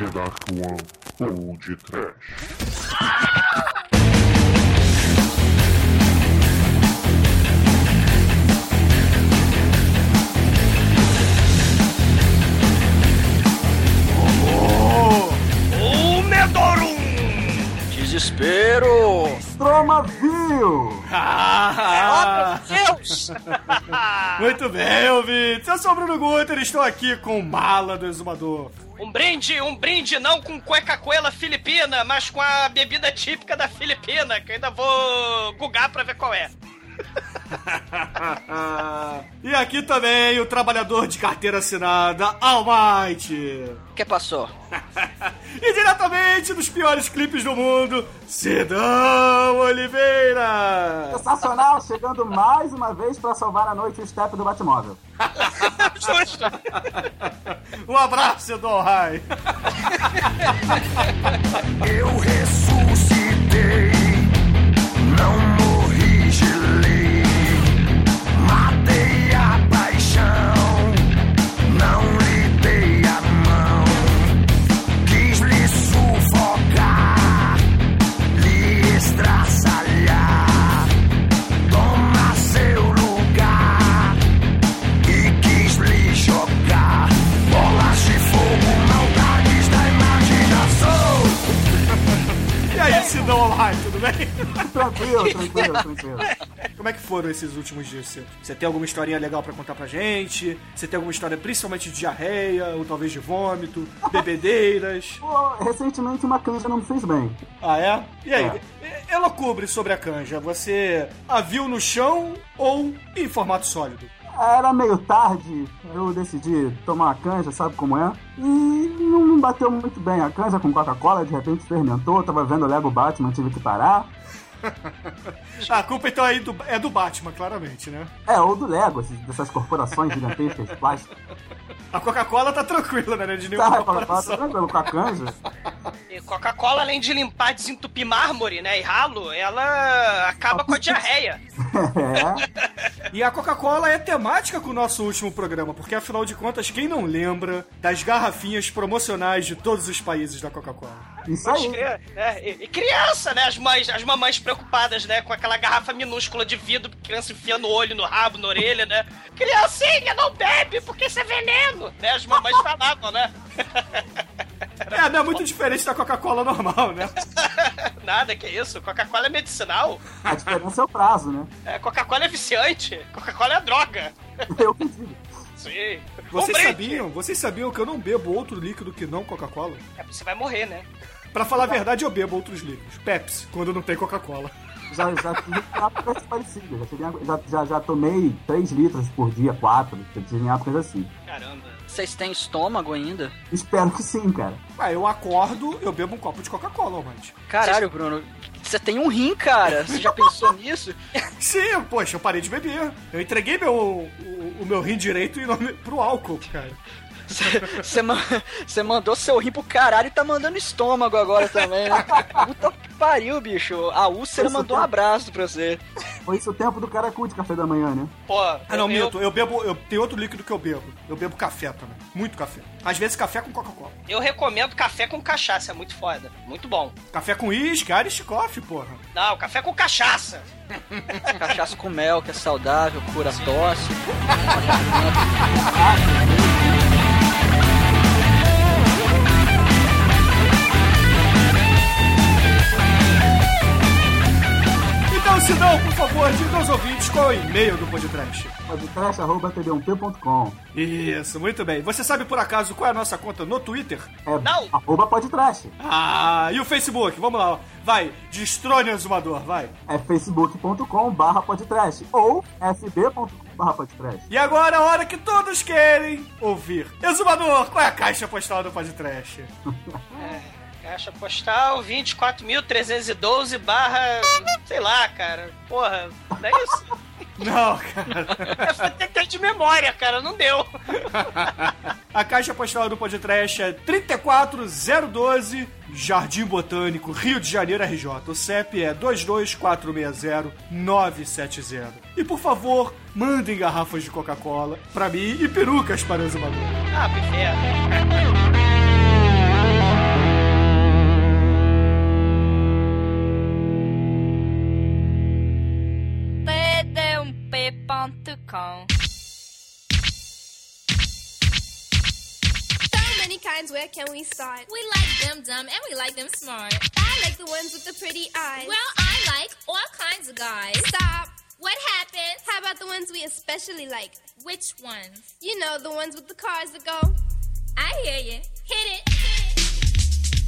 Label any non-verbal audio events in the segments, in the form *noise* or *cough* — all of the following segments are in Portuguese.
The Dark One ou de Trash. O Medorum! Desespero! Stromaville! *laughs* Ah, Oh, meu Deus! *laughs* Muito bem, ouvintes. Eu sou o Bruno Guter e estou aqui com o Mala do Exumador. Um brinde, um brinde não com cueca-coela filipina, mas com a bebida típica da Filipina, que eu ainda vou gugar pra ver qual é. *laughs* *laughs* E aqui também o trabalhador de carteira assinada, Almighty. que passou? *laughs* E diretamente dos piores clipes do mundo, Cidão Oliveira. Sensacional, chegando mais uma vez pra salvar a noite o step do Batmóvel. *laughs* Justo! Um abraço, Cidão Rai. Eu ressuscitei, não Tudo bem? Tranquilo, *laughs* tranquilo, tranquilo. Como é que foram esses últimos dias? Você, você tem alguma historinha legal pra contar pra gente? Você tem alguma história principalmente de diarreia, ou talvez de vômito, *laughs* bebedeiras? Pô, recentemente uma canja não me fez bem. Ah, é? E aí? Ela cobre sobre a canja. Você a viu no chão ou em formato sólido? Era meio tarde, eu decidi tomar uma canja, sabe como é? E não, bateu muito bem. A canja com Coca-Cola de repente fermentou, tava vendo o Lego Batman, tive que parar. *laughs* A culpa então aí do- é do Batman, claramente, né? É, ou do Lego, dessas corporações gigantescas de plástico. A Coca-Cola tá tranquila, né? De nenhuma Tá, Coca-Cola tá corporação. tranquilo, com a canja. E Coca-Cola, além de limpar, desentupir mármore, né, e ralo, ela acaba com a diarreia. *laughs* É, E a Coca-Cola é temática com o nosso último programa, porque afinal de contas, quem não lembra das garrafinhas promocionais de todos os países da Coca-Cola? Isso Pode aí. crer, né? E, e criança, né? As mães, as mamães preocupadas, né? Com aquela garrafa minúscula de vidro, criança enfiando o olho no rabo, na orelha, né? Criancinha, não bebe, porque isso é veneno, né? As mamães *laughs* falavam, né? É, não é muito diferente da Coca-Cola normal, né? *laughs* Nada, que isso? Coca-Cola é medicinal. A diferença é o prazo, né? É, Coca-Cola é viciante. Coca-Cola é droga. Eu que digo. Sim. Vocês Um sabiam? Vocês sabiam que eu não bebo outro líquido que não Coca-Cola? É, você vai morrer, né? Pra falar a verdade, eu bebo outros líquidos. Pepsi, quando não tem Coca-Cola. Já, já tive épocas parecidas. Já, tive- já, já, já tomei 3 litros por dia, 4. Já tive épocas assim. Caramba. Vocês têm estômago ainda? Espero que sim, cara. Ah, eu acordo, eu bebo um copo de Coca-Cola, mas. Caralho, Bruno, você tem um rim, cara. Você já pensou nisso? *laughs* Sim, poxa, eu parei de beber. Eu entreguei meu, o, o meu rim direito em nome, pro álcool, cara. Você ma- você mandou seu rim pro caralho e tá mandando estômago agora também, né? Puta que pariu, bicho. A úlcera Isso mandou um abraço pra você. Foi isso o tempo do caracu de café da manhã, né? Pô, Ah, não, eu, minto. Eu bebo. Eu, tem outro líquido que eu bebo. Eu bebo café também. Muito café. Às vezes café com Coca-Cola. eu recomendo café com cachaça, é muito foda. Muito bom. Café com uísque, Irish Coffee, porra. Não, café com cachaça. *laughs* Cachaça com mel, que é saudável, cura tosse. *laughs* Então, Sidão, por favor, diga aos ouvintes qual é o e-mail do podcast. podcast.td1p.com Isso, muito bem. Você sabe por acaso qual é a nossa conta no Twitter? É Não. arroba podcast. Ah, e o Facebook? Vamos lá, ó. vai, destrone o exumador, vai. É facebook.com barra podcast ou fb.com barra podcast. E agora a hora que todos querem ouvir. Exumador, qual é a caixa postal do podcast? *laughs* Caixa postal 24.312 barra. sei lá, cara. Porra, não é isso? *laughs* Não, cara. Eu tentei de memória, cara, não deu. *laughs* A caixa postal do podcast é 34012, Jardim Botânico, Rio de Janeiro, RJ. O CEP é 22460-970. E por favor, mandem garrafas de Coca-Cola pra mim e perucas para o exumador. Ah, pro cão. So many kinds, where can we start? We like them dumb and we like them smart. I like the ones with the pretty eyes. Well, I like all kinds of guys. stop. What happened? How about the ones we especially like? Which ones? You know, the ones with the cars that go. I hear you. Hit it.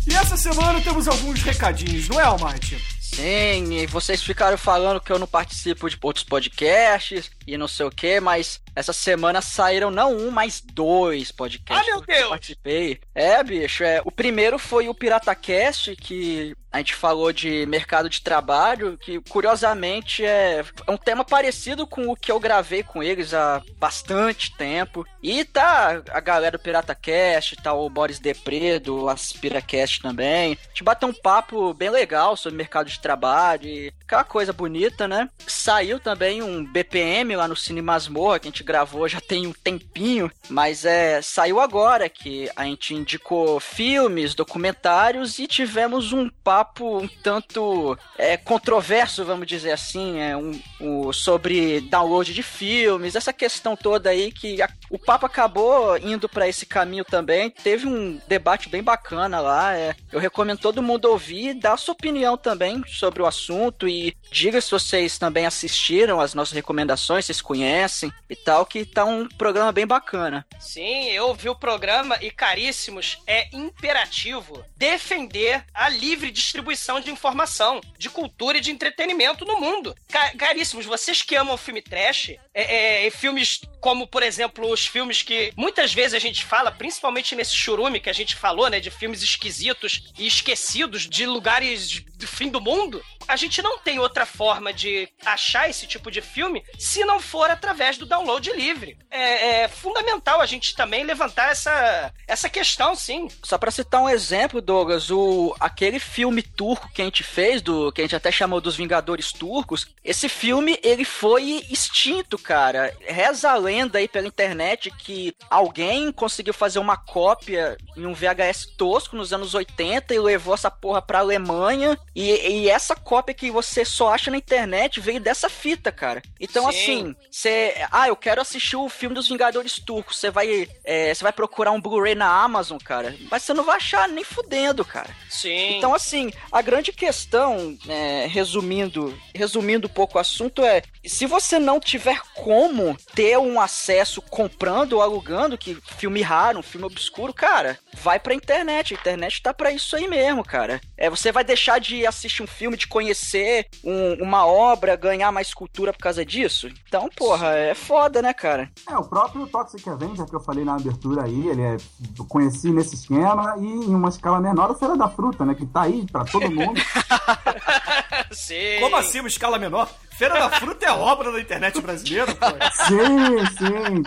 E essa semana temos alguns recadinhos, não é, Almighty? Sim, e vocês ficaram falando que eu não participo de outros podcasts e não sei o que, mas essa semana saíram não um, mas dois podcasts. Ah, meu que eu Deus! participei. É, bicho, é. O primeiro foi o PirataCast, que a gente falou de mercado de trabalho, que curiosamente é, é um tema parecido com o que eu gravei com eles há bastante tempo. E tá a galera do PirataCast, tá o Boris Depré do AspiraCast também. A gente bateu um papo bem legal sobre mercado de trabalho e aquela coisa bonita, né? Saiu também um BPM lá no Cine Masmorra, que a gente gravou já tem um tempinho, mas é saiu agora que a gente indicou filmes, documentários e tivemos um papo um tanto é, controverso, vamos dizer assim, é, um, um- sobre download de filmes, essa questão toda aí que a- o papo acabou indo pra esse caminho também. Teve um debate bem bacana lá. é, eu recomendo todo mundo ouvir e dar sua opinião também sobre o assunto e diga se vocês também assistiram as nossas recomendações, vocês conhecem e tal, que tá um programa bem bacana. Sim, eu vi o programa e, caríssimos, é imperativo defender a livre distribuição de informação, de cultura e de entretenimento no mundo. Ca- caríssimos, vocês que amam filme trash, é, é, e filmes como, por exemplo, os filmes que muitas vezes a gente fala, principalmente nesse churume que a gente falou, né, de filmes esquisitos e esquecidos de lugares do fim do mundo, a gente não tem outra forma de achar esse tipo de filme se não for através do download livre. É, é fundamental a gente também levantar essa, essa questão, sim. Só pra citar um exemplo, Douglas, o aquele filme turco que a gente fez, do que a gente até chamou dos Vingadores Turcos, esse filme ele foi extinto, cara. Reza a lenda aí pela internet que alguém conseguiu fazer uma cópia em um VHS tosco nos anos 80 e levou essa porra pra Alemanha. E, e essa cópia que você só acha na internet veio dessa fita, cara. Então, Sim. assim, você. Ah, eu quero assistir o filme dos Vingadores Turcos. Você vai. é, Você vai procurar um Blu-ray na Amazon, cara. Mas você não vai achar nem fudendo, cara. Sim. Então, assim, a grande questão, é, resumindo, resumindo um pouco o assunto, é se você não tiver como ter um acesso comprando ou alugando, que filme raro, um filme obscuro, cara, vai pra internet. A internet tá pra isso aí mesmo, cara. É, você vai deixar de assistir um filme, de conhecer um- uma obra, ganhar mais cultura por causa disso? Então, porra, é foda, né, cara? É, o próprio Toxic Avenger que eu falei na abertura aí, ele é eu conheci nesse esquema e em uma escala menor o Feira da Fruta, né? Que tá aí pra todo mundo. *laughs* Sim. Como assim, uma escala menor? Feira da Fruta é obra da internet brasileira, pô. sim, sim.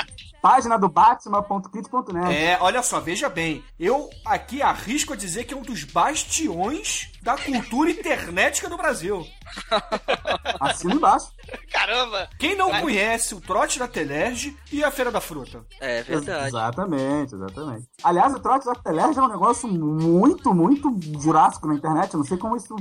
Página do Batman.kit.net. É, olha só, veja bem. Eu aqui arrisco a dizer que é um dos bastiões da cultura internetica do Brasil. Assina embaixo. Caramba. Quem não conhece o Trote da Telerge e a Feira da Fruta? É verdade. Exatamente, exatamente. Aliás, o trote da Telerge é um negócio muito, muito jurássico na internet. Eu não sei como isso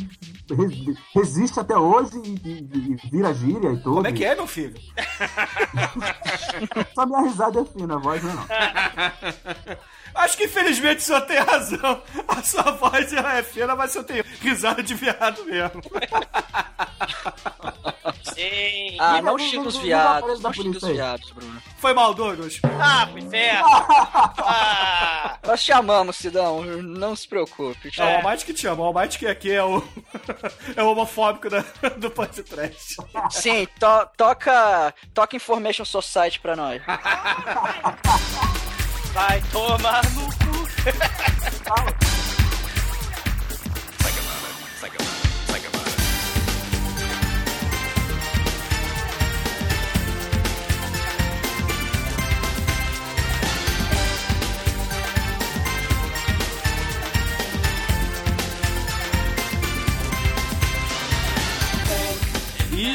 re- resiste até hoje e, e- e vira gíria e tudo. Como é que é, meu filho? *laughs* Só minha risada é fina, a voz não é não. *laughs* Acho que infelizmente o senhor tem razão. A sua voz ela é fina, mas o senhor tem risada de viado mesmo. *laughs* Sim. Ah, não xinga os viados, não xinga os viados, Bruno. Foi mal, Douglas. Ah, pro inferno. Ah. Nós te amamos, Sidão, não se preocupe. É o Almighty que te ama. O Almighty que aqui é o, *laughs* é o homofóbico da, do podcast. Sim, to- toca, toca Information Society pra nós. *laughs* Vai tomar no cu. E esse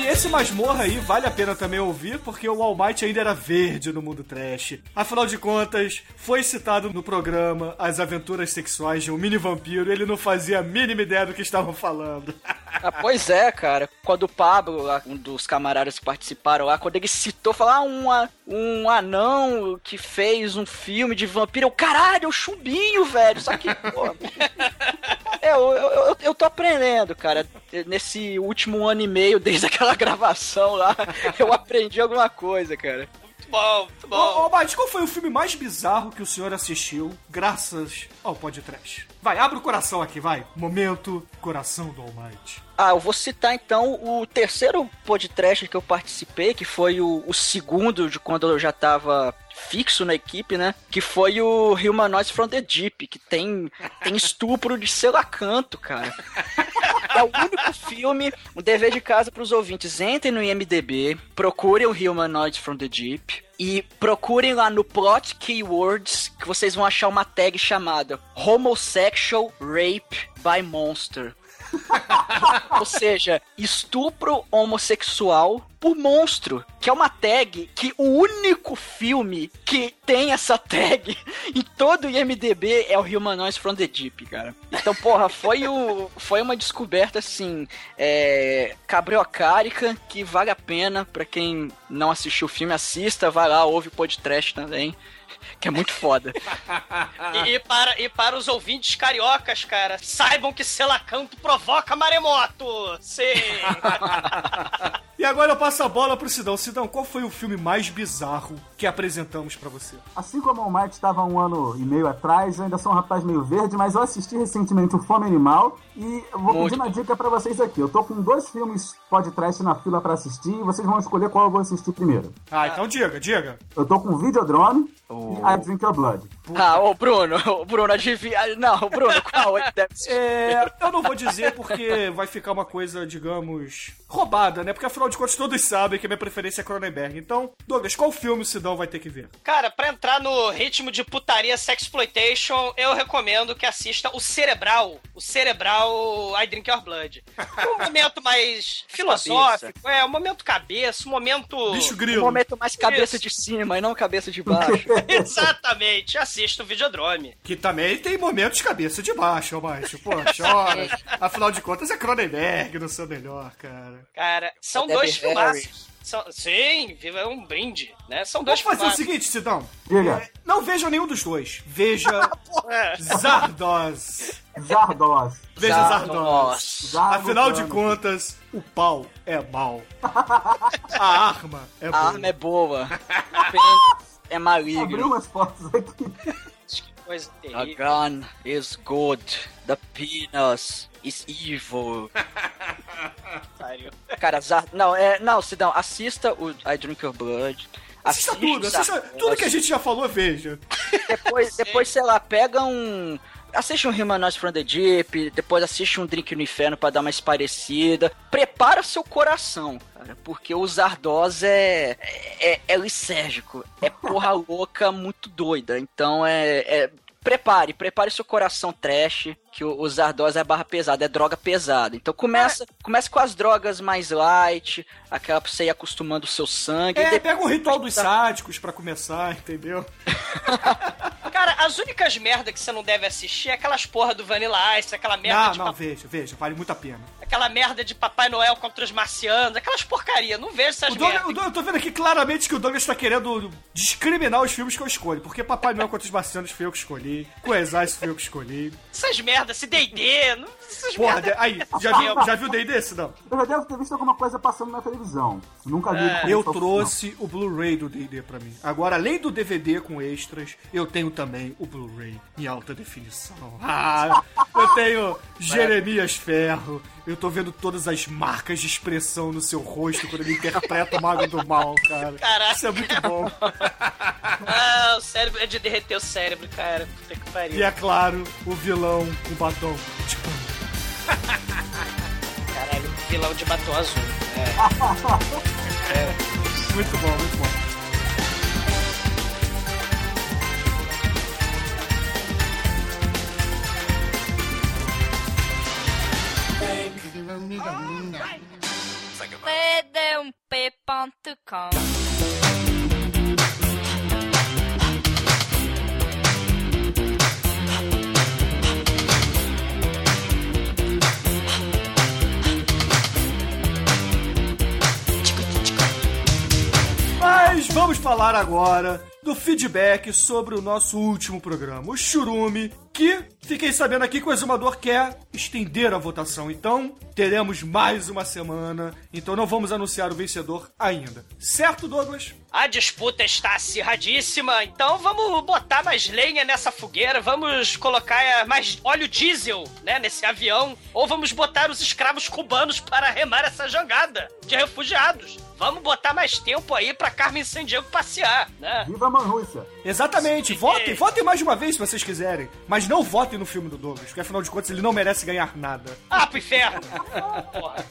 Esse masmorra aí vale a pena também ouvir, porque o All Might ainda era verde no mundo trash. Afinal de contas, foi citado no programa As Aventuras Sexuais de um Mini Vampiro ele não fazia a mínima ideia do que estavam falando. *laughs* Ah, pois é, cara. Quando o Pablo, um dos camaradas que participaram lá, quando ele citou, falou, ah, um, anão que fez um filme de vampiro. Eu, caralho, é o chumbinho, velho. Só que, pô... *laughs* É, eu, eu, eu tô aprendendo, cara. Nesse último ano e meio, desde aquela gravação lá, *laughs* eu aprendi alguma coisa, cara. Muito bom, muito bom. Ô, ô Mate, qual foi o filme mais bizarro que o senhor assistiu graças ao podcast? Vai, abre o coração aqui, vai. Momento coração do All Might. Ah, eu vou citar então o terceiro podcast que eu participei, que foi o, o segundo de quando eu já tava fixo na equipe, né? Que foi o Humanoids from the Deep, que tem, tem estupro de selacanto, cara. *laughs* É o único filme, um dever de casa pros ouvintes. Entrem no IMDB, procurem o Humanoids from the Deep e procurem lá no plot keywords que vocês vão achar uma tag chamada Homosexual Rape by Monster. *laughs* Ou seja, estupro homossexual por monstro, que é uma tag que o único filme que tem essa tag *laughs* em todo o IMDB é o Humanoids from the Deep, cara. Então, porra, foi, o, foi uma descoberta, assim, é, cabriocárica, que vale a pena pra quem não assistiu o filme, assista, vai lá, ouve o podcast também, que é muito foda. E, e para, e para os ouvintes cariocas, cara, saibam que selacanto provoca maremoto. Sim. *laughs* E agora eu passo a bola pro Sidão. Sidão, qual foi o filme mais bizarro que apresentamos pra você? Assim como o Mike estava um ano e meio atrás, eu ainda sou um rapaz meio verde, mas eu assisti recentemente o Fome Animal e vou Muito pedir uma dica pra vocês aqui. Eu tô com dois filmes podcast na fila pra assistir e vocês vão escolher qual eu vou assistir primeiro. Ah, então diga, diga. Eu tô com Videodrome e I Drink Your Blood. Ah, ô Bruno, ô Bruno, adivinha. Não, Bruno, qual é que deve ser? É, eu não vou dizer porque vai ficar uma coisa, digamos, roubada, né? Porque afinal de contas todos sabem que a minha preferência é Cronenberg. Então, Douglas, qual filme o Sidão vai ter que ver? Cara, pra entrar no ritmo de putaria sexploitation, eu recomendo que assista o Cerebral. O Cerebral I Drink Your Blood. Um momento mais *laughs* filosófico, é, um momento cabeça, um momento... Bicho Um grilo. momento mais cabeça Isso. de cima e não cabeça de baixo. *laughs* Exatamente, assista o Videodrome. Que também tem momentos cabeça de baixo, ó, macho. Pô, *laughs* chora. Afinal de contas é Cronenberg no seu melhor, cara. Cara, são Debbie dois filmaços. São- sim, viva um brinde, né? São dois Vamos fazer o seguinte, Sidão. Diga. É, Não veja nenhum dos dois. Veja *laughs* É. Zardoz. Zardoz. Veja Zardoz. Nossa. Zardo Afinal de contas, o pau é mal. *laughs* A arma é A boa. arma é boa. É maligno. umas fotos aqui. Que coisa A terrível. gun is good. The penis is evil. Cara, Zar... não, é, não, Sidão, assista o I Drink Your Blood. Assista Assiste tudo, assista tudo que a gente já falou, veja. Depois, depois, sei lá, pega um. Assiste um Humanoids from the Deep, depois assiste um Drink no Inferno pra dar uma esparecida. Prepara seu coração, cara, porque o Zardoz é, é, é lisérgico, é porra *laughs* louca muito doida. Então é, é- Prepare, prepare seu coração trash, que o, o Zardoz é barra pesada, é droga pesada. Então começa, começa com as drogas mais light, aquela pra você ir acostumando o seu sangue. e É, depois- pega o ritual dos sádicos pra começar, entendeu? *laughs* Cara, as únicas merda que você não deve assistir é aquelas porra do Vanilla Ice, aquela merda Não, de não, pa- veja, veja, vale muito a pena. aquela merda de Papai Noel contra os marcianos, aquelas porcaria, não vejo essas merdas. eu tô vendo aqui claramente que o Douglas tá querendo discriminar os filmes que eu escolho. Porque Papai Noel contra os Marcianos foi eu que escolhi. Coesais foi eu que escolhi. Essas merdas, se D&D, não- Porra, de- aí, já viu, já viu D&D, Sidão? Eu já devo ter visto alguma coisa passando na televisão. Nunca vi. como Eu trouxe o Blu-ray do D&D pra mim. Agora, além do DVD com extras, eu tenho também o Blu-ray em alta definição. *laughs* Ah, eu tenho Jeremias Ferro. Eu tô vendo todas as marcas de expressão no seu rosto quando ele interpreta o Mago do Mal, cara. Caraca. Isso é muito bom. *laughs* Ah, o cérebro é de derreter o cérebro, cara. Puta que pariu. E é claro, o vilão com batom. Tipo, Caralho, vilão de batom azul. *laughs* muito bom, muito bom. Where vamos falar agora do feedback sobre o nosso último programa, o Churume, que fiquei sabendo aqui que o exumador quer estender a votação. Então, teremos mais uma semana. Então, não vamos anunciar o vencedor ainda. Certo, Douglas? A disputa está acirradíssima, então vamos botar mais lenha nessa fogueira, vamos colocar eh, mais óleo diesel, né, nesse avião, ou vamos botar os escravos cubanos para remar essa jangada de refugiados. Vamos botar mais tempo aí pra Carmen Sandiego passear, né? Viva a Manrússia! Exatamente. Votem, votem mais de uma vez se vocês quiserem. Mas não votem no filme do Douglas, porque afinal de contas ele não merece ganhar nada. Ah, pro inferno! Porra.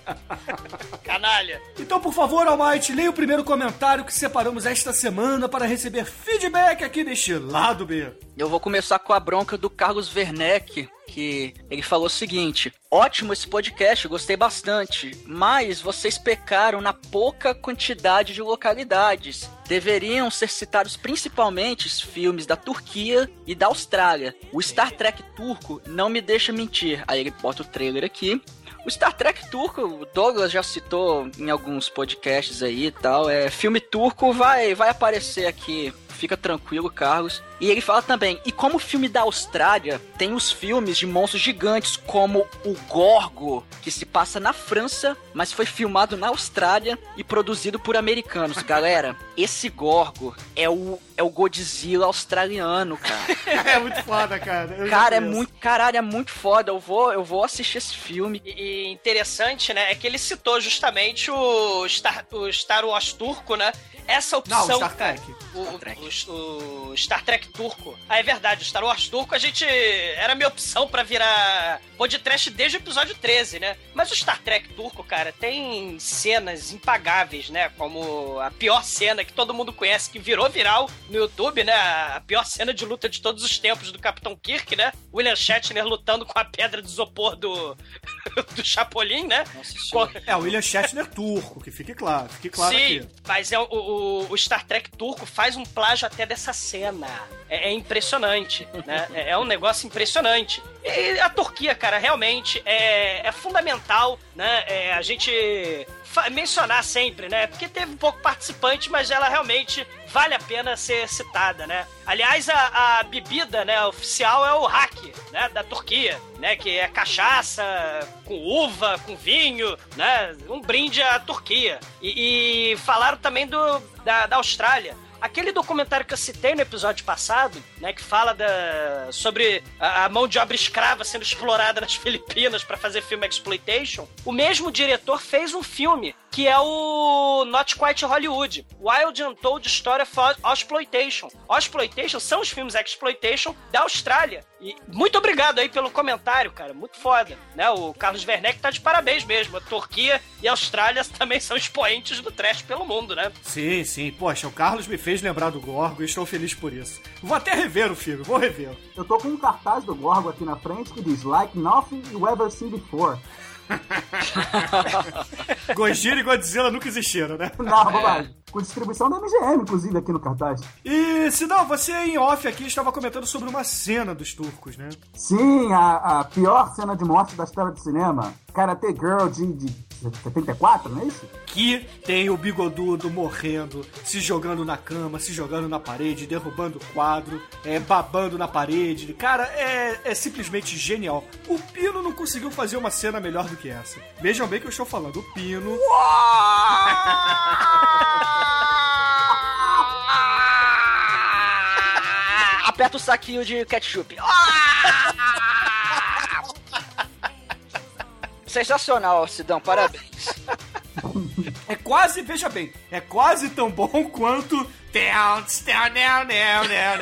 Canalha! Então, por favor, Almighty, leia o primeiro comentário que separamos esta semana para receber feedback aqui deste lado B. Eu vou começar com a bronca do Carlos Werneck, que ele falou o seguinte: Ótimo esse podcast, gostei bastante, mas vocês pecaram na pouca quantidade de localidades. Deveriam ser citados principalmente os filmes da Turquia e da Austrália. O Star Trek turco não me deixa mentir. Aí ele bota o trailer aqui. O Star Trek turco, o Douglas já citou em alguns podcasts aí e tal. É, filme turco vai, vai aparecer aqui fica tranquilo, Carlos. E ele fala também, e como o filme da Austrália tem os filmes de monstros gigantes, como o Gorgo, que se passa na França, mas foi filmado na Austrália e produzido por americanos. *laughs* Galera, esse Gorgo é o, é o Godzilla australiano, cara. *laughs* É muito foda, cara. Eu Cara, é muito, caralho, é muito foda. Eu vou, eu vou assistir esse filme. E, e interessante, né, é que ele citou justamente o Star, o Star Wars turco, né? Essa opção. Não, Star cara, Trek. O, Star Trek. o- o Star Trek turco. Ah, é verdade, o Star Wars turco a gente. Era minha opção pra virar podcast desde o episódio 13, né? Mas o Star Trek turco, cara, tem cenas impagáveis, né? Como a pior cena que todo mundo conhece, que virou viral no YouTube, né? A pior cena de luta de todos os tempos do Capitão Kirk, né? William Shatner lutando com a pedra de isopor do, *laughs* do Chapolin, né? Nossa. É, o William Shatner turco, que fique claro, fique claro Sim, aqui. mas é o, o- o Star Trek turco faz um plágio até dessa cena. É, é impressionante, né? É, é um negócio impressionante. E a Turquia, cara, realmente é, é fundamental, né? É, a gente mencionar sempre, né? Porque teve um pouco participante, mas ela realmente vale a pena ser citada, né? Aliás, a, a bebida, né, oficial é o hack, né, da Turquia, né, que é cachaça com uva, com vinho, né, um brinde à Turquia. E, e falaram também do da, da Austrália. Aquele documentário que eu citei no episódio passado, né, que fala da, sobre a, a mão de obra escrava sendo explorada nas *laughs* Filipinas para fazer filme exploitation, o mesmo diretor fez um filme que é o Not Quite Hollywood, Wild Untold Story of Exploitation. Exploitation são os filmes exploitation da Austrália. E muito obrigado aí pelo comentário, cara, muito foda, né? O Carlos Werneck tá de parabéns mesmo. A Turquia e a Austrália *laughs* também são expoentes do trash pelo mundo, né? Sim, sim. Poxa, o Carlos me fez lembrar do Gorgo e estou feliz por isso. Vou até rever o filme, vou rever. Eu tô com um cartaz do Gorgo aqui na frente que diz Like nothing you ever seen before. *laughs* Gojira e Godzilla nunca existiram, né? Não, bobagem. Com distribuição da MGM, inclusive, aqui no cartaz. E, se não, você em off aqui estava comentando sobre uma cena dos turcos, né? Sim, a, a pior cena de morte da história do cinema. Karate Girl de, de 74, não é isso? Que tem o bigodudo morrendo, se jogando na cama, se jogando na parede, derrubando o quadro, é, babando na parede. Cara, é, é simplesmente genial. O Pino não conseguiu fazer uma cena melhor do que essa. Vejam bem que eu estou falando. O Pino. *laughs* Aperta o saquinho de ketchup. Sensacional, Sidão, parabéns. É quase, veja bem, é quase tão bom quanto. Down, down, down, down, down,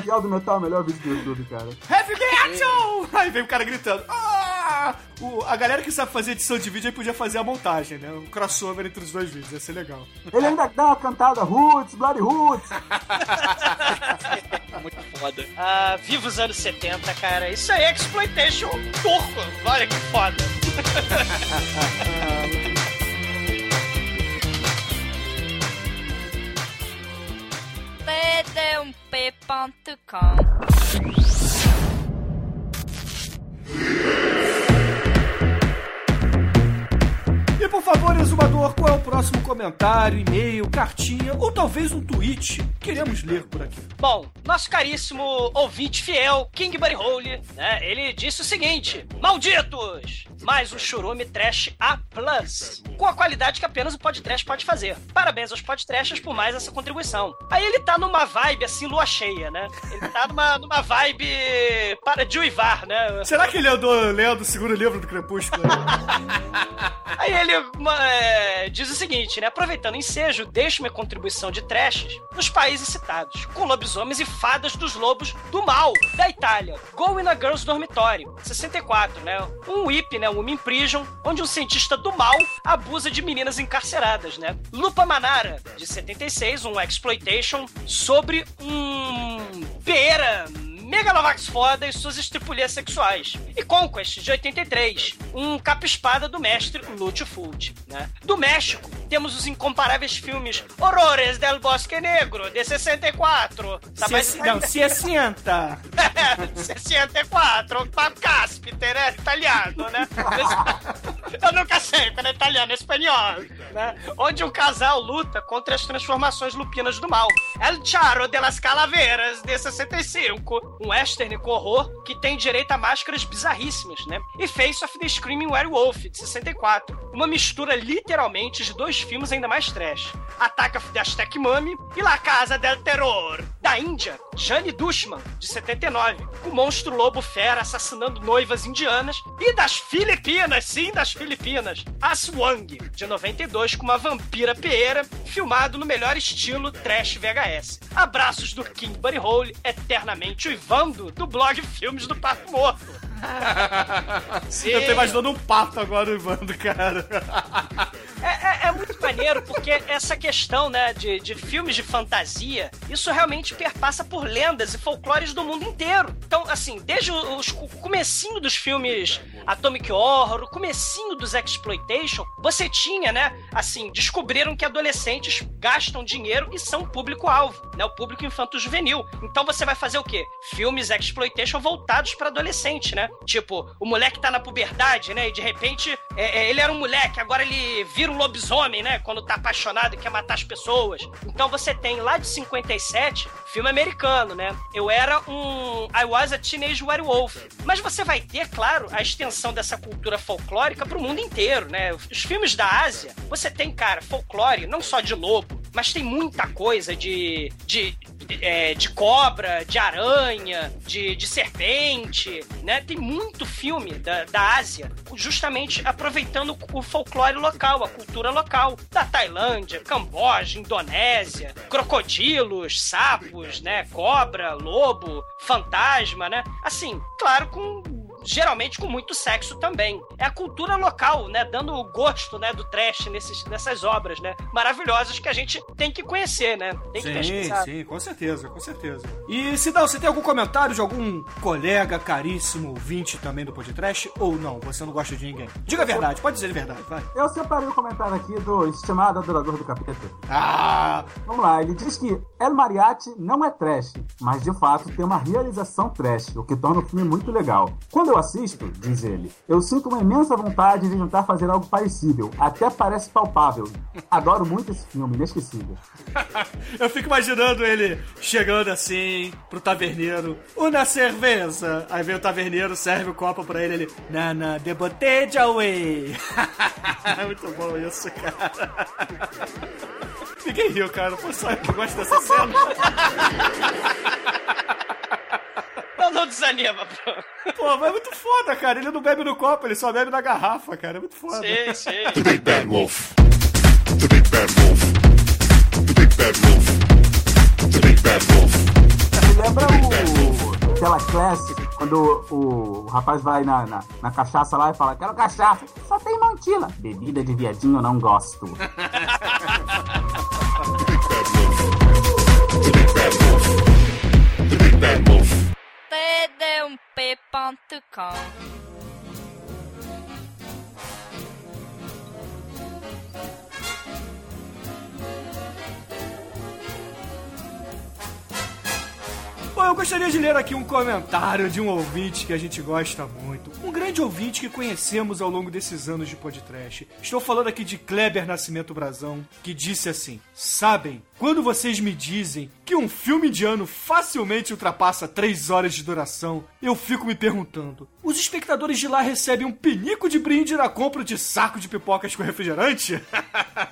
down. Do Metal é o melhor vídeo do YouTube, cara. Heavy Metal! Aí vem o cara gritando. Ah! O- a galera que sabe fazer edição de vídeo aí podia fazer a montagem, né? Um crossover entre os dois vídeos, ia ser legal. Ele ainda dá uma cantada Roots, Bloody Roots. *laughs* Foda. Ah, viva os anos 70, cara. Isso aí é exploitation turco. Olha que foda. *laughs* td1p.com. por favor, exumador, qual é o próximo comentário, e-mail, cartinha ou talvez um tweet? Queremos ler por aqui. Bom, nosso caríssimo ouvinte fiel, King Buddy Hole, né, ele disse o seguinte: Malditos! Mais um churume trash A+, com a qualidade que apenas o podcast pode fazer. Parabéns aos podtrashers por mais essa contribuição. Aí ele tá numa vibe assim, lua cheia, né? Ele tá numa, numa vibe para de uivar, né? Será que ele andou lendo o segundo livro do Crepúsculo? Aí *laughs* ele é, diz o seguinte, né? Aproveitando o ensejo, deixo minha contribuição de trashes nos países citados, com lobisomens e fadas dos lobos do mal, da Itália. Go in a Girls Dormitory, 64, né? Um WIP, né? Um Women Prison, onde um cientista do mal abusa de meninas encarceradas, né? Lupa Manara, de 76, um exploitation sobre um pera Megalovax foda e suas estripulias sexuais. E Conquest, de 83, um capa-espada do mestre Lúcio Fulci, né? Do México, temos os incomparáveis filmes Horrores del Bosque Negro, de 64. Tá mais... Se, não, se assenta. 64, pa- caspiter, é italiano, né? *laughs* Eu nunca sei quando é italiano, é espanhol, né? Onde um casal luta contra as transformações lupinas do mal. El Charo de las Calaveras, de 65, um western com horror que tem direito a máscaras bizarríssimas, né? E Face of the Screaming Werewolf, de 64. Uma mistura literalmente de dois filmes ainda mais trash. Attack of the e La Casa del Terror, da Índia. Jane Dushman, de 79, o monstro lobo fera assassinando noivas indianas. E das Filipinas, sim, das Filipinas, a Swang, de 92, com uma vampira peeira, filmado no melhor estilo trash VHS. Abraços do King Buddy Hole, eternamente uivando, do blog Filmes do Pato Morto. Sim. *laughs* Eu tô imaginando um pato agora uivando, cara. É, é- é muito maneiro porque essa questão, né, de, de filmes de fantasia, isso realmente perpassa por lendas e folclores do mundo inteiro. Então, assim, desde os, o comecinho dos filmes Atomic Horror, o comecinho dos Exploitation, você tinha, né, assim, descobriram que adolescentes gastam dinheiro e são público-alvo, né, o público infanto-juvenil. Então você vai fazer o quê? Filmes Exploitation voltados para adolescente, né? Tipo, o moleque tá na puberdade, né, e de repente é, é, ele era um moleque, agora ele vira um lobisomem, né? Quando tá apaixonado e quer matar as pessoas. Então você tem lá de 57, filme americano, né? Eu era um. I was a teenage werewolf. Mas você vai ter, claro, a extensão dessa cultura folclórica pro mundo inteiro, né? Os filmes da Ásia, você tem, cara, folclore, não só de lobo, mas tem muita coisa de. de é, de cobra, de aranha, de, de serpente, né? Tem muito filme da, da Ásia, justamente aproveitando o folclore local, a cultura local, da Tailândia, Camboja, Indonésia, crocodilos, sapos, né? Cobra, lobo, fantasma, né? Assim, claro, com geralmente com muito sexo também. É a cultura local, né, dando o gosto, né, do trash nesses, nessas obras, né, maravilhosas que a gente tem que conhecer, né, tem que Sim, pesquisar. sim, com certeza, com certeza. E Sidão, você tem algum comentário de algum colega caríssimo ouvinte também do podcast? Ou não, você não gosta de ninguém? Diga a verdade, pode dizer a verdade, vai. Eu separei o comentário aqui do estimado adorador do capeta. Ah, Vamos lá, ele diz que El Mariachi não é trash, mas de fato tem uma realização trash, o que torna o filme muito legal. Quando eu assisto, diz ele, eu sinto uma imensa vontade de tentar fazer algo parecido, até parece palpável. Adoro muito esse filme, inesquecível. *laughs* eu fico imaginando ele chegando assim pro taverneiro, uma cerveja. Aí vem o taverneiro, serve o copo pra ele, ele, Nana, de botella away. *laughs* muito bom isso, cara. *laughs* Ninguém riu, cara. Foi só eu que gosto dessa cena. Desanima, pô. Pô, mas é muito foda, cara. Ele não bebe no copo, ele só bebe na garrafa, cara. É muito foda. Sim, sim. The Big Bad Wolf. The Big Bad Wolf. The Big Bad Wolf. The Big Bad Wolf. Tu lembra o, aquela classe, quando o, o rapaz vai na, na, na cachaça lá e fala, quero cachaça, só tem mantila. Bebida de viadinho eu não gosto. The Big Bad Wolf. The Big Bad Wolf. td1p.com. Bom, eu gostaria de ler aqui um comentário de um ouvinte que a gente gosta muito. Um grande ouvinte que conhecemos ao longo desses anos de podcast. Estou falando aqui de Kleber Nascimento Brazão, que disse assim: Sabem, quando vocês me dizem que um filme de ano facilmente ultrapassa 3 horas de duração, eu fico me perguntando: os espectadores de lá recebem um pinico de brinde na compra de saco de pipocas com refrigerante? *laughs*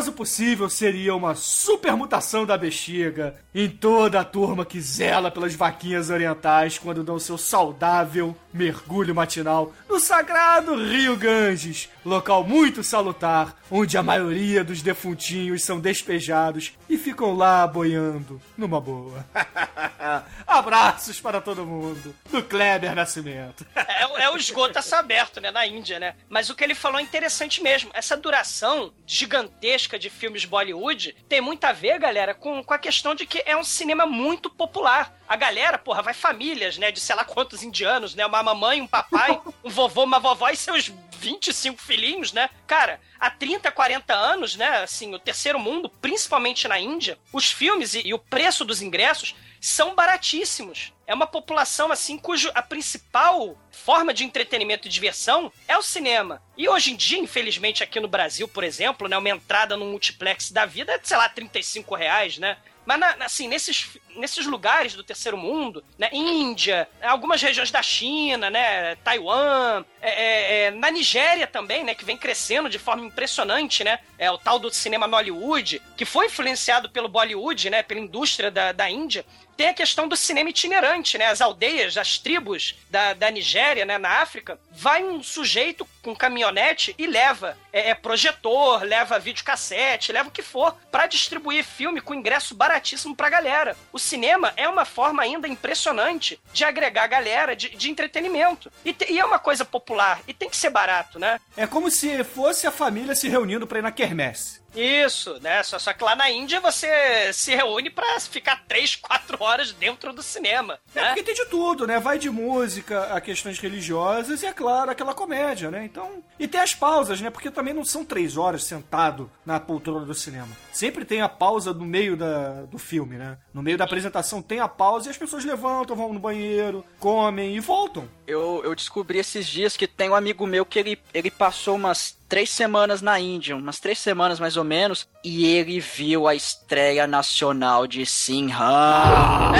Caso possível seria uma supermutação da bexiga em toda a turma que zela pelas vaquinhas orientais quando dão seu saudável mergulho matinal no sagrado Rio Ganges, local muito salutar, onde a maioria dos defuntinhos são despejados e ficam lá boiando numa boa. *laughs* Abraços para todo mundo, do Kleber Nascimento. *laughs* É, é o esgotaço aberto, né? Na Índia, né? Mas o que ele falou é interessante mesmo. Essa duração gigantesca de filmes Bollywood tem muito a ver, galera, com, com a questão de que é um cinema muito popular. A galera, porra, vai famílias, né? De sei lá quantos indianos, né? Uma mamãe, um papai, *laughs* um vovô, uma vovó e seus 25 filhinhos, né? Cara, há 30, 40 anos, né? Assim, o terceiro mundo, principalmente na Índia, os filmes e, e o preço dos ingressos são baratíssimos. É uma população assim cujo a principal forma de entretenimento e diversão é o cinema. E hoje em dia, infelizmente, aqui no Brasil, por exemplo, né, uma entrada no multiplex da vida é, sei lá, 35 reais, né? Mas, na- assim, nesses, nesses lugares do terceiro mundo, né? Índia, algumas regiões da China, né? Taiwan, é, é, é, na Nigéria também, né? Que vem crescendo de forma impressionante, né? É o tal do cinema Nollywood, que foi influenciado pelo Bollywood, né? Pela indústria da, da Índia. Tem a questão do cinema itinerante, né? As aldeias, as tribos da, da Nigéria, né? Na África, vai um sujeito com caminhonete e leva é, é, projetor, leva videocassete, leva o que for, pra distribuir filme com ingresso baratíssimo pra galera. O cinema é uma forma ainda impressionante de agregar galera de, de entretenimento. E, te- e é uma coisa popular, e tem que ser barato, né? É como se fosse a família se reunindo pra ir na quermesse. Isso, né? Só, só que lá na Índia você se reúne pra ficar 3, 4 horas dentro do cinema. É Né? porque tem de tudo, né? Vai de música a questões religiosas e, é claro, aquela comédia, né? Então. E tem as pausas, né? Porque também não são três horas sentado na poltrona do cinema. Sempre tem a pausa no meio da, do filme, né? No meio da apresentação tem a pausa e as pessoas levantam, vão no banheiro, comem e voltam. Eu, eu descobri esses dias que tem um amigo meu que ele, ele passou umas três semanas na Índia, umas três semanas mais ou menos, e ele viu a estreia nacional de Sinhan.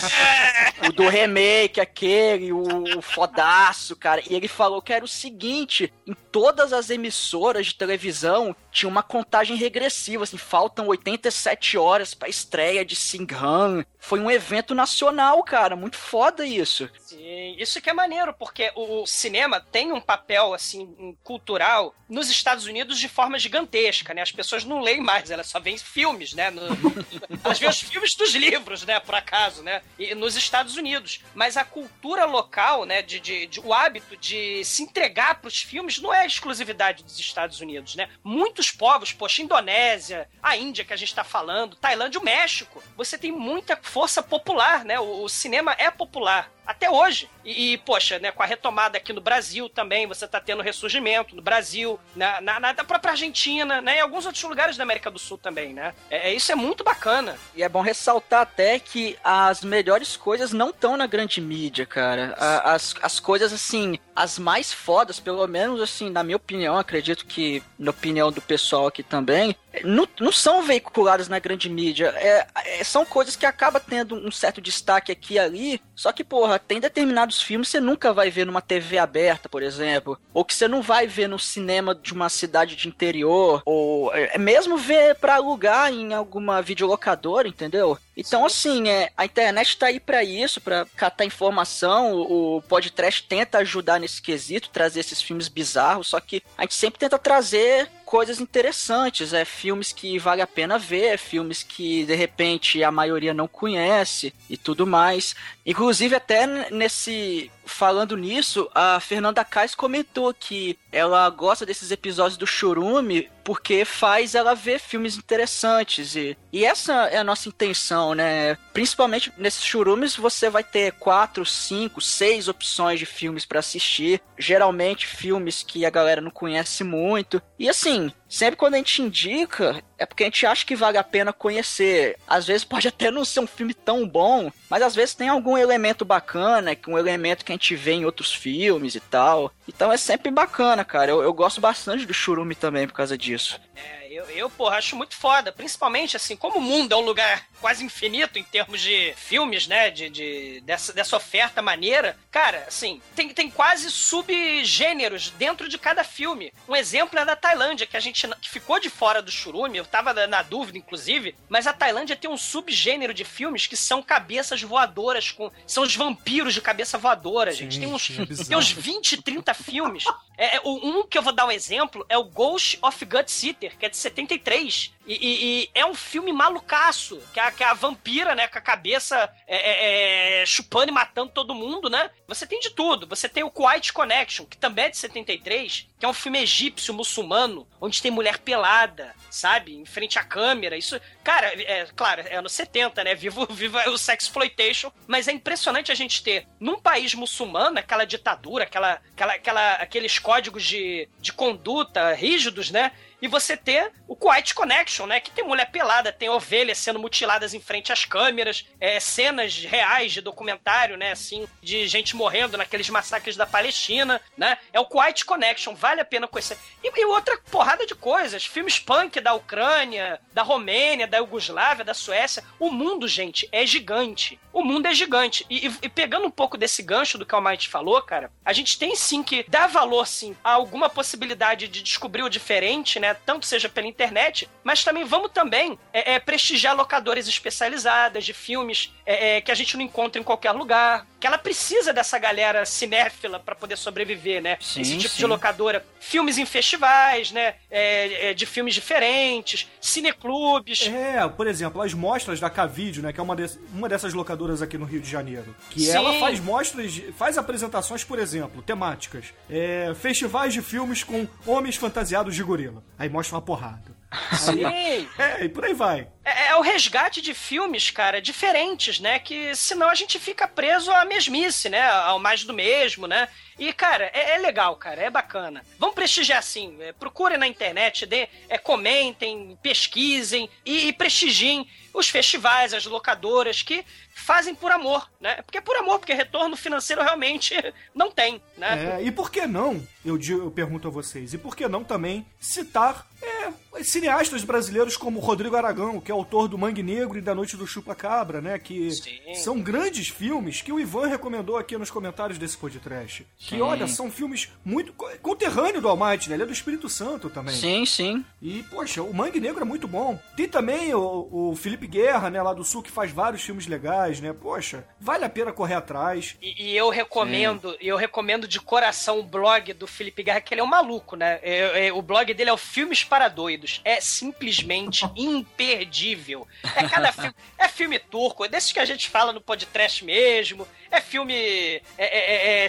*laughs* o do remake, aquele, o, o fodaço, cara. E ele falou que era o seguinte: em todas as emissoras de televisão tinha uma contagem regressiva, assim, faltam 87 horas pra estreia de Singhan. Foi um evento nacional, cara. Muito foda isso. Sim, isso que é maneiro, porque o cinema tem um papel, assim, cultural nos Estados Unidos de forma gigantesca, né? As pessoas não leem mais, elas só veem filmes, né? No- *laughs* elas veem os filmes dos livros, né? Por acaso, né? E nos Estados Unidos. Mas a cultura local, né? De, de- de- o hábito de se entregar pros filmes não é exclusividade dos Estados Unidos, né? Muitos povos, poxa, Indonésia, a Índia que a gente tá falando, Tailândia, o México, você tem muita força popular, né? O, o cinema é popular. Até hoje. E, e, poxa, né, com a retomada aqui no Brasil também, você tá tendo ressurgimento no Brasil, na, na, na própria Argentina, né? E alguns outros lugares da América do Sul também, né? É, é- isso é muito bacana. E é bom ressaltar até que as melhores coisas não estão na grande mídia, cara. A- As, as coisas, assim, as mais fodas, pelo menos, assim, na minha opinião, acredito que na opinião do pessoal aqui também, não, não são veiculadas na grande mídia. É, é- são coisas que acabam tendo um certo destaque aqui e ali, só que, porra, tem determinados filmes que você nunca vai ver numa TV aberta, por exemplo, ou que você não vai ver no cinema de uma cidade de interior, ou é, mesmo ver pra alugar em alguma videolocadora, entendeu? Então, assim, é, a internet tá aí pra isso, pra catar informação. O, o podcast tenta ajudar nesse quesito, trazer esses filmes bizarros, só que a gente sempre tenta trazer coisas interessantes, é filmes que vale a pena ver, filmes que de repente a maioria não conhece e tudo mais. Inclusive até nesse falando nisso, a Fernanda Kais comentou que ela gosta desses episódios do Churume porque faz ela ver filmes interessantes e, e essa é a nossa intenção, né? Principalmente nesses churumes você vai ter quatro, cinco, seis opções de filmes pra assistir, geralmente filmes que a galera não conhece muito. E assim, sempre quando a gente indica, é porque a gente acha que vale a pena conhecer. Às vezes pode *laughs* até não ser um filme tão bom, mas às vezes tem algum elemento bacana, um elemento que a gente vê em outros filmes e tal. Então é sempre bacana, cara. Eu, eu gosto bastante do Churume também por causa disso. É, eu, eu, porra, acho muito foda. Principalmente, assim, como o mundo é um lugar quase infinito em termos de filmes, né? De, de dessa, dessa oferta maneira. Cara, assim, tem, tem quase subgêneros dentro de cada filme. Um exemplo é da Tailândia, que a gente que ficou de fora do churume. Eu tava na, dúvida, inclusive. Mas a Tailândia tem um subgênero de filmes que são cabeças voadoras com. São os vampiros de cabeça voadora, gente. Tem uns, é tem uns 20, 30 filmes. É, é, o- um que eu vou dar um exemplo é o Ghost of Gut Sitter, que é de 73. E, e- e é um filme malucaço, que é, a- que a vampira, né, com a cabeça é, é, é, chupando e matando todo mundo, né? Você tem de tudo. Você tem o Quiet Connection, que também é de 73, que é um filme egípcio, muçulmano, onde tem mulher pelada, sabe? Em frente à câmera. Isso, cara, é claro, é anos 70, né? Viva, viva o sexploitation. Mas é impressionante a gente ter, num país muçulmano, aquela ditadura, aquela, aquela, aquela, aqueles códigos de, de conduta rígidos, né? E você ter o Quiet Connection, né? Que tem mulher pelada, tem ovelhas sendo mutiladas em frente às câmeras, é, cenas reais de documentário, né? Assim, de gente morrendo naqueles massacres da Palestina, né? É o Quiet Connection, vale a pena conhecer. E, e outra porrada de coisas, filmes punk da Ucrânia, da Romênia, da Iugoslávia, da Suécia. O mundo, gente, é gigante. O mundo é gigante. E, e- e pegando um pouco desse gancho do que o Almighty falou, cara, a gente tem sim que dar valor, sim, a alguma possibilidade de descobrir o diferente, né? Tanto seja pela internet, mas também vamos também é, é, prestigiar locadoras especializadas de filmes é, é, que a gente não encontra em qualquer lugar. Que ela precisa dessa galera cinéfila pra poder sobreviver, né? Sim, Esse tipo de sim. locadora. Filmes em festivais, né? É, é, de filmes diferentes, cineclubes. É, por exemplo, as mostras da Cavídeo, né, que é uma, des- uma dessas locadoras aqui no Rio de Janeiro, que Sim. ela faz mostras, de- faz apresentações, por exemplo, temáticas, é, festivais de filmes com homens fantasiados de gorila. Aí mostra uma porrada. Sim. *laughs* É, e por aí vai. É, é o resgate de filmes, cara, diferentes, né? Que senão a gente fica preso à mesmice, né? Ao mais do mesmo, né? E, cara, é, é legal, cara, é bacana. Vamos prestigiar assim, é, procurem na internet, dê, é, comentem, pesquisem e, e prestigiem os festivais, as locadoras que fazem por amor, né? Porque é por amor, porque retorno financeiro realmente *laughs* não tem, né? É, e por que não, eu, digo- eu pergunto a vocês, e por que não também citar é, cineastas brasileiros como Rodrigo Aragão, que é autor do Mangue Negro e da Noite do Chupa Cabra, né? Que Sim. são grandes filmes que o Ivan recomendou aqui nos comentários desse podcast. Que, olha, são filmes muito co- conterrâneo do Almighty, né? Ele é do Espírito Santo também. Sim, sim. E, poxa, o Mangue Negro é muito bom. Tem também o, o Felipe Guerra, né, lá do Sul, que faz vários filmes legais, né? Poxa, vale a pena correr atrás. E, e eu recomendo, eu recomendo de coração o blog do Felipe Guerra, que ele é um maluco, né? É- é- o blog dele é o Filmes para Doidos. É simplesmente *laughs* imperdível. É cada filme. É filme turco, é desses que a gente fala no podcast mesmo. É filme é, é-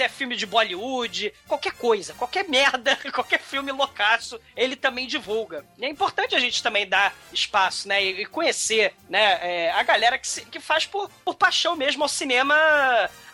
é- filme de Bollywood, qualquer coisa, qualquer *laughs* merda, qualquer filme loucaço, ele também divulga. E é importante a gente também dar espaço, né? E conhecer, né? é, a galera que, se- que faz por, por paixão mesmo ao cinema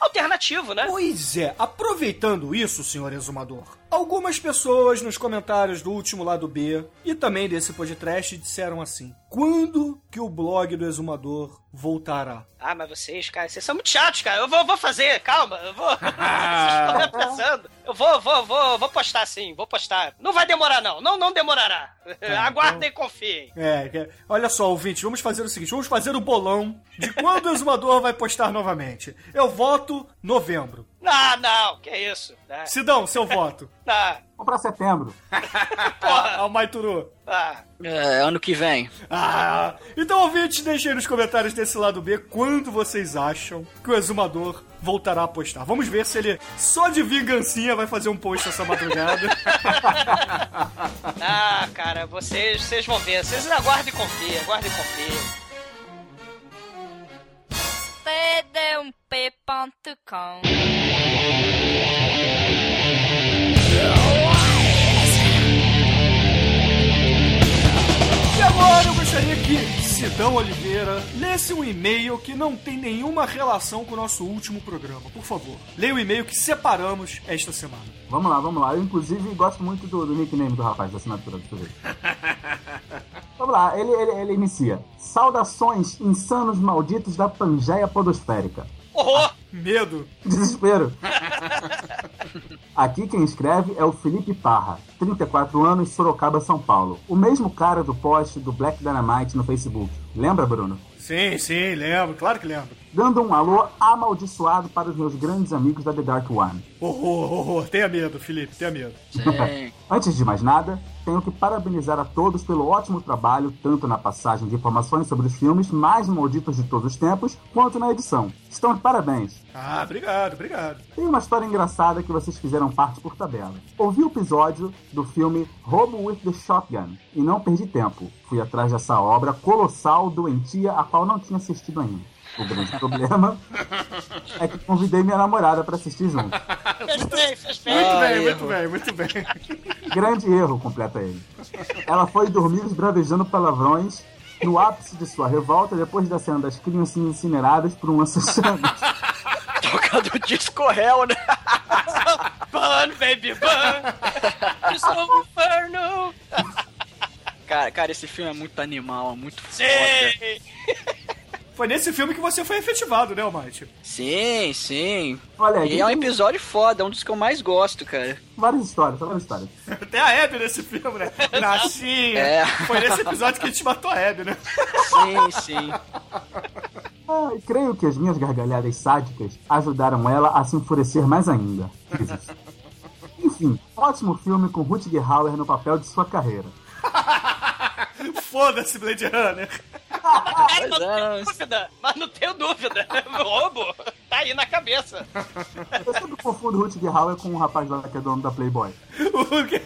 alternativo, né? Pois é, aproveitando isso, senhor exumador, algumas pessoas nos comentários do último lado B e também desse podcast disseram assim: quando que o blog do exumador voltará? Ah, mas vocês, cara, vocês são muito chatos, cara. Eu vou, vou fazer, calma, eu vou. *laughs* vocês estão *laughs* pensando. Eu vou, vou, vou, vou postar sim, vou postar. Não vai demorar, não. Não, não demorará. Aguardem e confiem. É, olha só, ouvinte, vamos fazer o seguinte: vamos fazer o bolão de quando o exumador vai postar novamente. Eu voto novembro. Não, não, que isso. Ah, Sidão, seu voto. *laughs* ah, Vamos pra setembro. porra. Almaituru. Ah, É, ano que vem. Ah, então, ouvintes, deixem aí nos comentários desse lado B quando vocês acham que o exumador voltará a postar. Vamos ver se ele só de vingancinha vai fazer um post essa madrugada. *laughs* ah, cara, vocês, vocês vão ver. Vocês aguardem e confiem, aguardem e confiem. td1p.com E agora eu gostaria que, Sidão Oliveira lesse um e-mail que não tem nenhuma relação com o nosso último programa. Por favor, leia o e-mail que separamos esta semana. Vamos lá, vamos lá. Eu, inclusive, gosto muito do, do nickname do rapaz, da assinatura do sujeito. *laughs* vamos lá, ele, ele, ele inicia. Saudações, insanos malditos da Pangeia Podosférica. Horror! Medo. Desespero. Aqui quem escreve é o Felipe Parra, 34 anos, Sorocaba, São Paulo. O mesmo cara do post do Black Dynamite no Facebook. Lembra, Bruno? Sim, sim, lembro, claro que lembro. Dando um alô amaldiçoado para os meus grandes amigos da The Dark One. Horror, horror. Tenha medo, Felipe, tenha medo. *laughs* Antes de mais nada, tenho que parabenizar a todos pelo ótimo trabalho, tanto na passagem de informações sobre os filmes mais malditos de todos os tempos, quanto na edição. Estão de parabéns. Ah, obrigado, obrigado. Tem uma história engraçada que vocês fizeram parte por tabela. Ouvi o episódio do filme Roubo with the Shotgun e não perdi tempo. Fui atrás dessa obra colossal, doentia, a qual não tinha assistido ainda. O grande problema *laughs* é que convidei minha namorada para assistir junto. Fez bem, fez bem. Muito Ah, bem, erro. muito bem, muito bem. Grande erro, completa ele. Ela foi dormir esbravejando palavrões no ápice de sua revolta depois da cena das crianças incineradas por um lança-chamas. Toca do disco Hell, né? Burn, baby, burn! It's no inferno! Cara, cara, esse filme é muito animal, é muito foda. *laughs* Foi nesse filme que você foi efetivado, né, Almighty? Sim, sim. Olha aí, E é um episódio foda, é um dos que eu mais gosto, cara. várias histórias, várias histórias. Tem a Abby nesse filme, né? *laughs* Nascinha. É. Foi nesse episódio que a gente matou a Abby, né? Sim, sim. Ah, creio que as minhas gargalhadas sádicas ajudaram ela a se enfurecer mais ainda. Enfim, ótimo filme com Rutger Hauer no papel de sua carreira. *laughs* *laughs* Foda-se, Blade Runner. Mas não Pois é, tenho dúvida, mas não tenho dúvida. *laughs* Roubo tá aí na cabeça. Eu sempre confundo Rutger Hauer com o rapaz lá que é dono da Playboy. *laughs* O quê?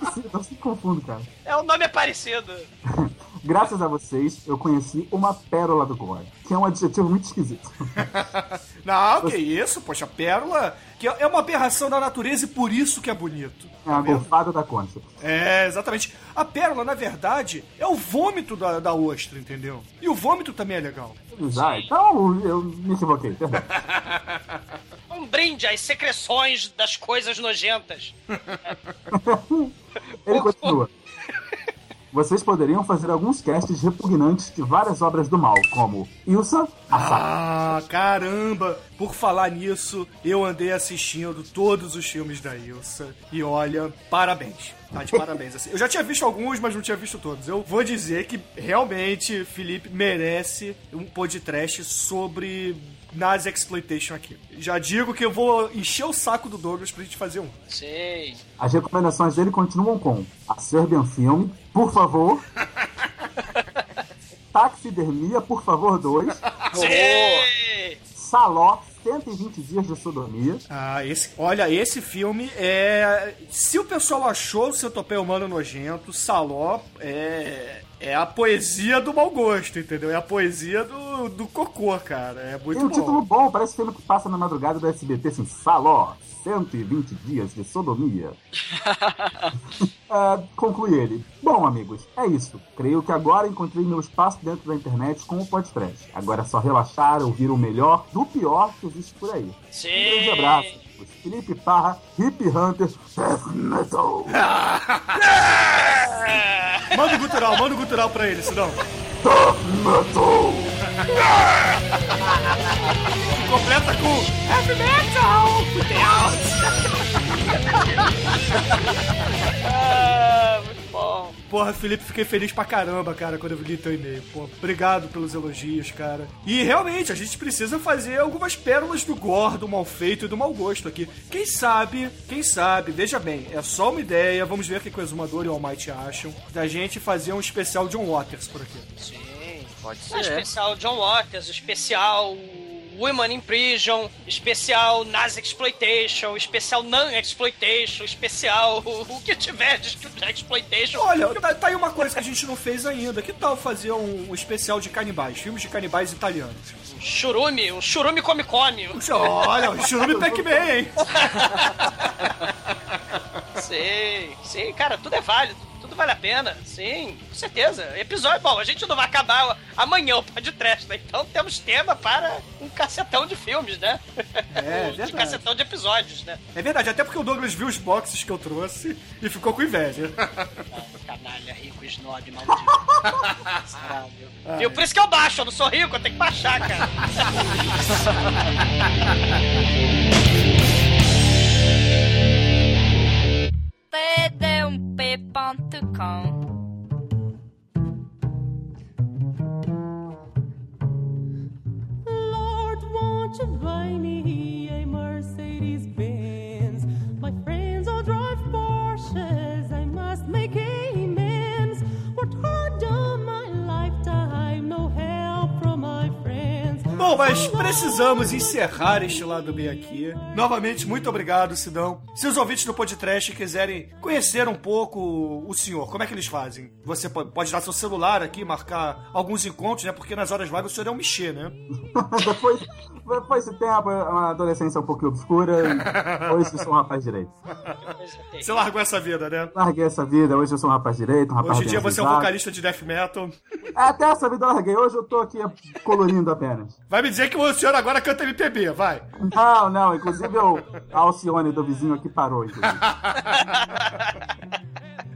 Eu se- Eu sempre confundo, cara. É, o nome é parecido. Graças a vocês, eu conheci uma pérola do gore, que é um adjetivo muito esquisito. *laughs* Não, que isso, poxa, pérola, que é uma aberração da natureza e por isso que é bonito. É a golfada da concha. É, exatamente. A pérola, na verdade, é o vômito da, da ostra, entendeu? E o vômito também é legal. Ah, então eu me equivoquei. *laughs* Um brinde às secreções das coisas nojentas. *laughs* Ele continua. Vocês poderiam fazer alguns casts repugnantes de várias obras do mal, como Ilsa, a Ah, caramba! Por falar nisso, eu andei assistindo todos os filmes da Ilsa. E olha, parabéns. Tá de parabéns. Assim, eu já tinha visto alguns, mas não tinha visto todos. Eu vou dizer que realmente Felipe merece um podcast sobre Nazi Exploitation aqui. Já digo que eu vou encher o saco do Douglas pra gente fazer um. Sim. As recomendações dele continuam com A Serbian Film, por favor. *laughs* Taxidermia, por favor, 2. Sim. Saló, 120 dias de sodomia. Ah, esse, olha, esse filme é. Se o pessoal achou o Centopeia Humano nojento, Saló é. É a poesia do mau gosto, entendeu? É a poesia do, do cocô, cara. É muito Tem um bom. título bom, parece filme que passa na madrugada do SBT, assim, Saló, 120 dias de sodomia. *laughs* É, conclui ele. Bom, amigos, é isso. Creio que agora encontrei meu espaço dentro da internet com o podcast. Agora é só relaxar, ouvir o melhor do pior que existe por aí. Sim. Um grande abraço. Felipe Parra, Hip Hunter, Death Metal. *laughs* Manda o gutural, manda o gutural pra ele, senão. Death Metal. *laughs* Completa com Heavy Metal! Ah, muito bom. Porra, Felipe, fiquei feliz pra caramba, cara, quando eu li teu e-mail. Pô, obrigado pelos elogios, cara. E realmente, a gente precisa fazer algumas pérolas do gore, do mal feito e do mau gosto aqui. Quem sabe, quem sabe, veja bem, é só uma ideia, vamos ver o que o Exumador e o Almighty acham, da gente fazer um especial John Waters por aqui. Sim. Pode O ser. especial John Waters, o especial Women in Prison, especial Nazi Exploitation, especial Non-Exploitation, especial *laughs* o que tiver de Exploitation. Olha, tá, tá aí uma coisa que a gente não fez ainda. Que tal fazer um, um especial de canibais, filmes de canibais italianos? Churume, o Churume Come Come. Olha, o Churume *laughs* Pac-Man, hein? Sim, sim, cara, tudo é válido. Vale a pena, sim, com certeza. Episódio, bom, a gente não vai acabar amanhã o podcast, né? Então temos tema para um cacetão de filmes, né? É, *laughs* de verdade. cacetão de episódios, né? É verdade, até porque o Douglas viu os boxes que eu trouxe e ficou com inveja. Canalha, rico, snob, maldito. Caralho. *laughs* Viu? Por isso que eu baixo, eu não sou rico, eu tenho que baixar, cara. *laughs* fait d'un pépin tout con. Bom, mas precisamos encerrar este lado B aqui. Novamente, muito obrigado, Sidão. Se os ouvintes do podcast quiserem conhecer um pouco o senhor, como é que eles fazem? Você po- pode dar seu celular aqui, marcar alguns encontros, né? Porque nas horas vagas o senhor é um mexer, né? *laughs* depois, depois desse tempo, é uma adolescência um pouquinho obscura. Hoje eu sou um rapaz direito. Você largou essa vida, né? Larguei essa vida, hoje eu sou um rapaz direito, um rapaz Hoje em dia você é um vocalista de death metal. Até essa vida eu larguei, hoje eu tô aqui colorindo apenas. Vai me dizer que o senhor agora canta MPB, vai. Não, não, inclusive eu, a Alcione do vizinho aqui parou, inclusive. *laughs*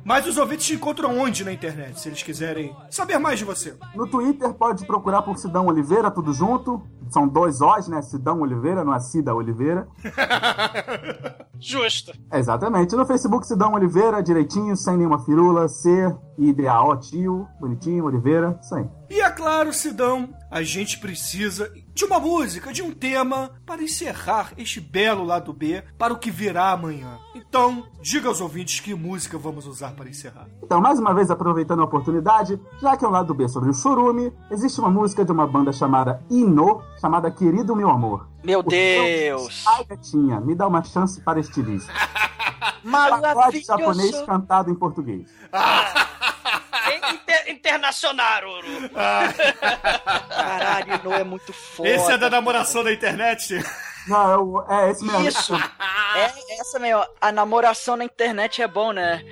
Mas os ouvintes te encontram onde na internet, se eles quiserem saber mais de você? No Twitter pode procurar por Sidão Oliveira, tudo junto. São dois Os, né? Sidão Oliveira, não é Cida Oliveira. *laughs* Justo. Exatamente. No Facebook, Sidão Oliveira, direitinho, sem nenhuma firula. C, I, D, A, O, tio, bonitinho, Oliveira, isso aí. E é claro, Sidão, a gente precisa de uma música, de um tema para encerrar este belo lado B para o que virá amanhã. Então, diga aos ouvintes que música vamos usar para encerrar. Então, mais uma vez, aproveitando a oportunidade, já que é um lado B sobre o churume, existe uma música de uma banda chamada Ino, chamada Querido Meu Amor. Meu O Deus! Ai, gatinha, me dá uma chance para estilista. *laughs* Maravilhoso! japonês cantado em português. *laughs* Inter internacional, Uru. Caralho, não é muito foda. Esse é da namoração da internet? Não, é o- é esse mesmo. Isso! É essa mesmo. A namoração na internet é bom, né?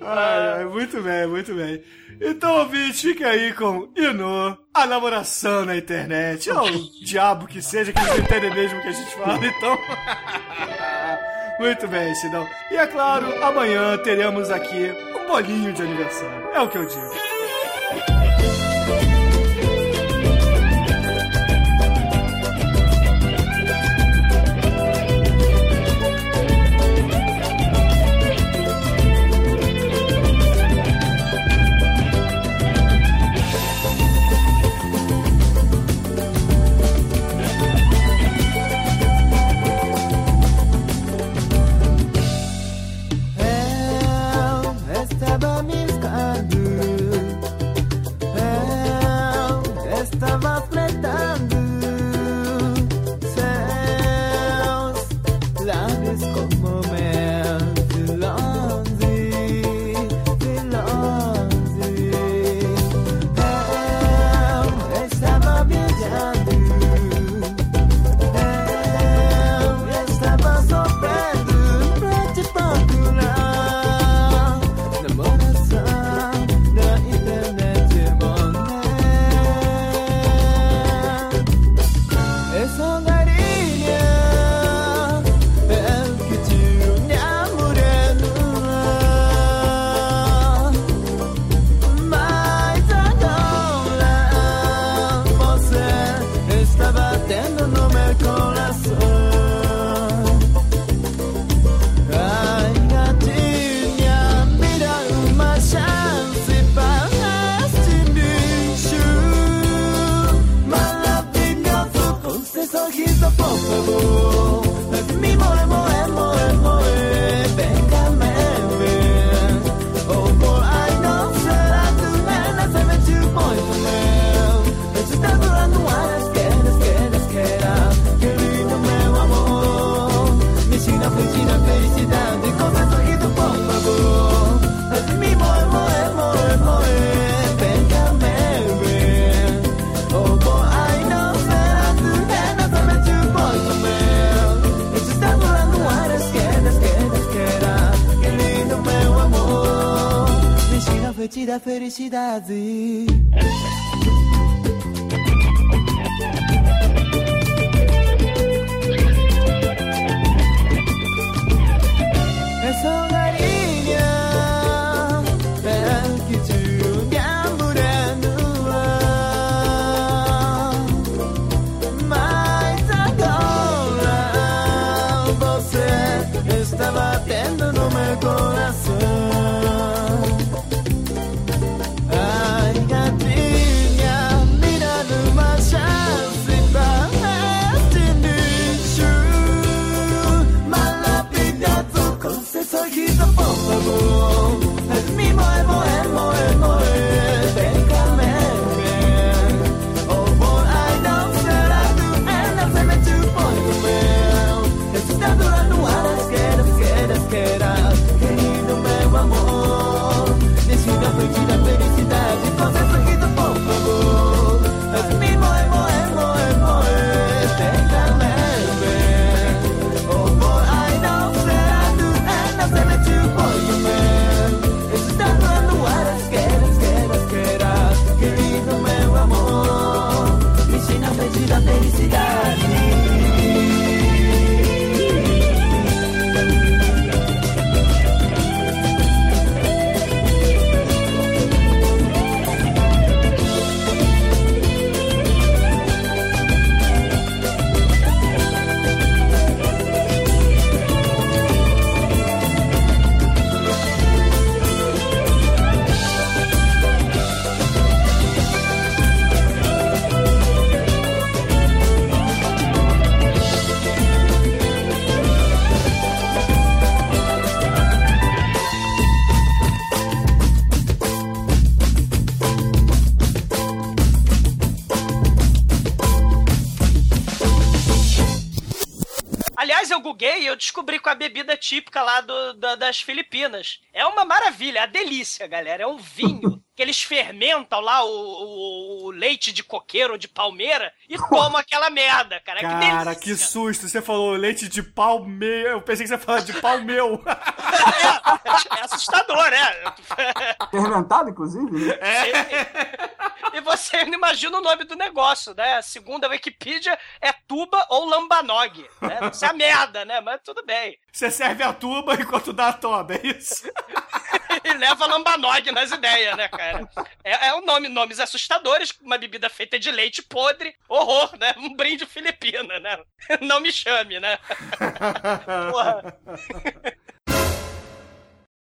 Ai, muito bem, muito bem. Então, ouvinte, fica aí com Inu, a namoração na internet. Ou o diabo que seja, que eles entendem mesmo o que a gente fala, então. *laughs* muito bem, Sidão. E é claro, amanhã teremos aqui um bolinho de aniversário. É o que eu digo. te dá felicidade. Descobri com a bebida típica lá do, da- das Filipinas. É uma maravilha, é a delícia, galera. É um vinho *laughs* que eles fermentam lá o, o- o leite de coqueiro ou de palmeira e tomam aquela merda, cara. que Cara, delícia. que susto. Você falou leite de pau meu. Eu pensei que você ia falar de pau meu. *laughs* É assustador, né? *laughs* Fermentado, inclusive, né? E você não imagina o nome do negócio, né? Segundo a Wikipedia, é tuba ou lambanog. Né? Isso é a merda, né? Mas tudo bem. Você serve a tuba enquanto dá a toba, é isso? *laughs* *laughs* E leva lambanog nas ideias, né, cara? É, é um nome, nomes assustadores, uma bebida feita de leite podre, horror, né? Um brinde filipina, né? Não me chame, né? *laughs* Porra.